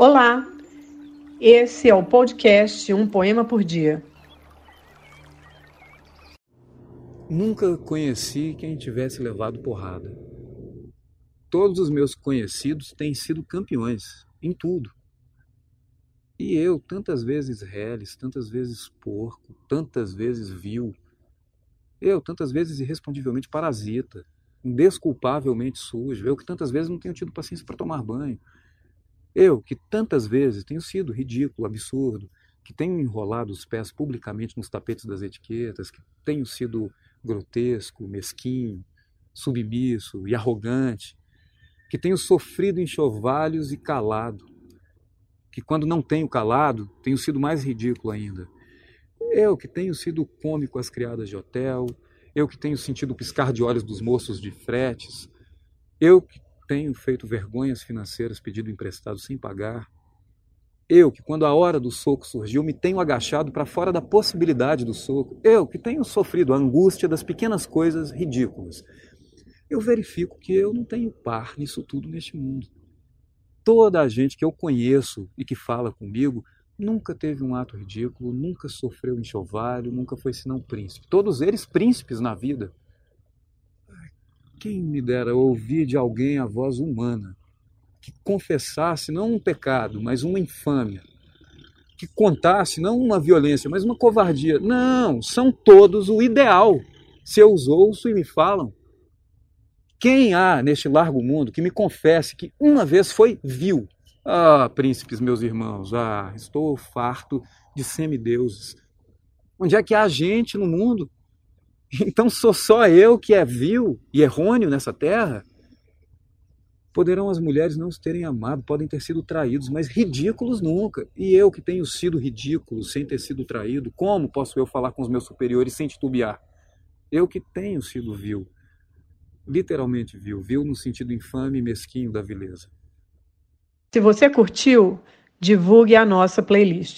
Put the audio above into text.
Olá, esse é o podcast Um Poema por Dia. Nunca conheci quem tivesse levado porrada. Todos os meus conhecidos têm sido campeões em tudo. E eu, tantas vezes reles, tantas vezes porco, tantas vezes vil, eu, tantas vezes irrespondivelmente parasita, indesculpavelmente sujo, eu que tantas vezes não tenho tido paciência para tomar banho, eu, que tantas vezes tenho sido ridículo, absurdo, que tenho enrolado os pés publicamente nos tapetes das etiquetas, que tenho sido grotesco, mesquinho, submisso e arrogante, que tenho sofrido enxovalhos e calado, que quando não tenho calado, tenho sido mais ridículo ainda. Eu que tenho sido cômico às criadas de hotel, eu que tenho sentido piscar de olhos dos moços de fretes, eu que tenho feito vergonhas financeiras pedido emprestado sem pagar. Eu, que quando a hora do soco surgiu, me tenho agachado para fora da possibilidade do soco. Eu, que tenho sofrido a angústia das pequenas coisas ridículas. Eu verifico que eu não tenho par nisso tudo neste mundo. Toda a gente que eu conheço e que fala comigo nunca teve um ato ridículo, nunca sofreu enxovalho, nunca foi senão príncipe. Todos eles príncipes na vida. Quem me dera ouvir de alguém a voz humana, que confessasse não um pecado, mas uma infâmia, que contasse não uma violência, mas uma covardia. Não, são todos o ideal. Se eu os ouço e me falam. Quem há neste largo mundo que me confesse que uma vez foi vil? Ah, príncipes, meus irmãos, ah, estou farto de semideuses. Onde é que há gente no mundo então sou só eu que é vil e errôneo nessa terra? Poderão as mulheres não os terem amado, podem ter sido traídos, mas ridículos nunca. E eu que tenho sido ridículo sem ter sido traído, como posso eu falar com os meus superiores sem titubear? Eu que tenho sido vil, literalmente vil, vil no sentido infame e mesquinho da vileza. Se você curtiu, divulgue a nossa playlist.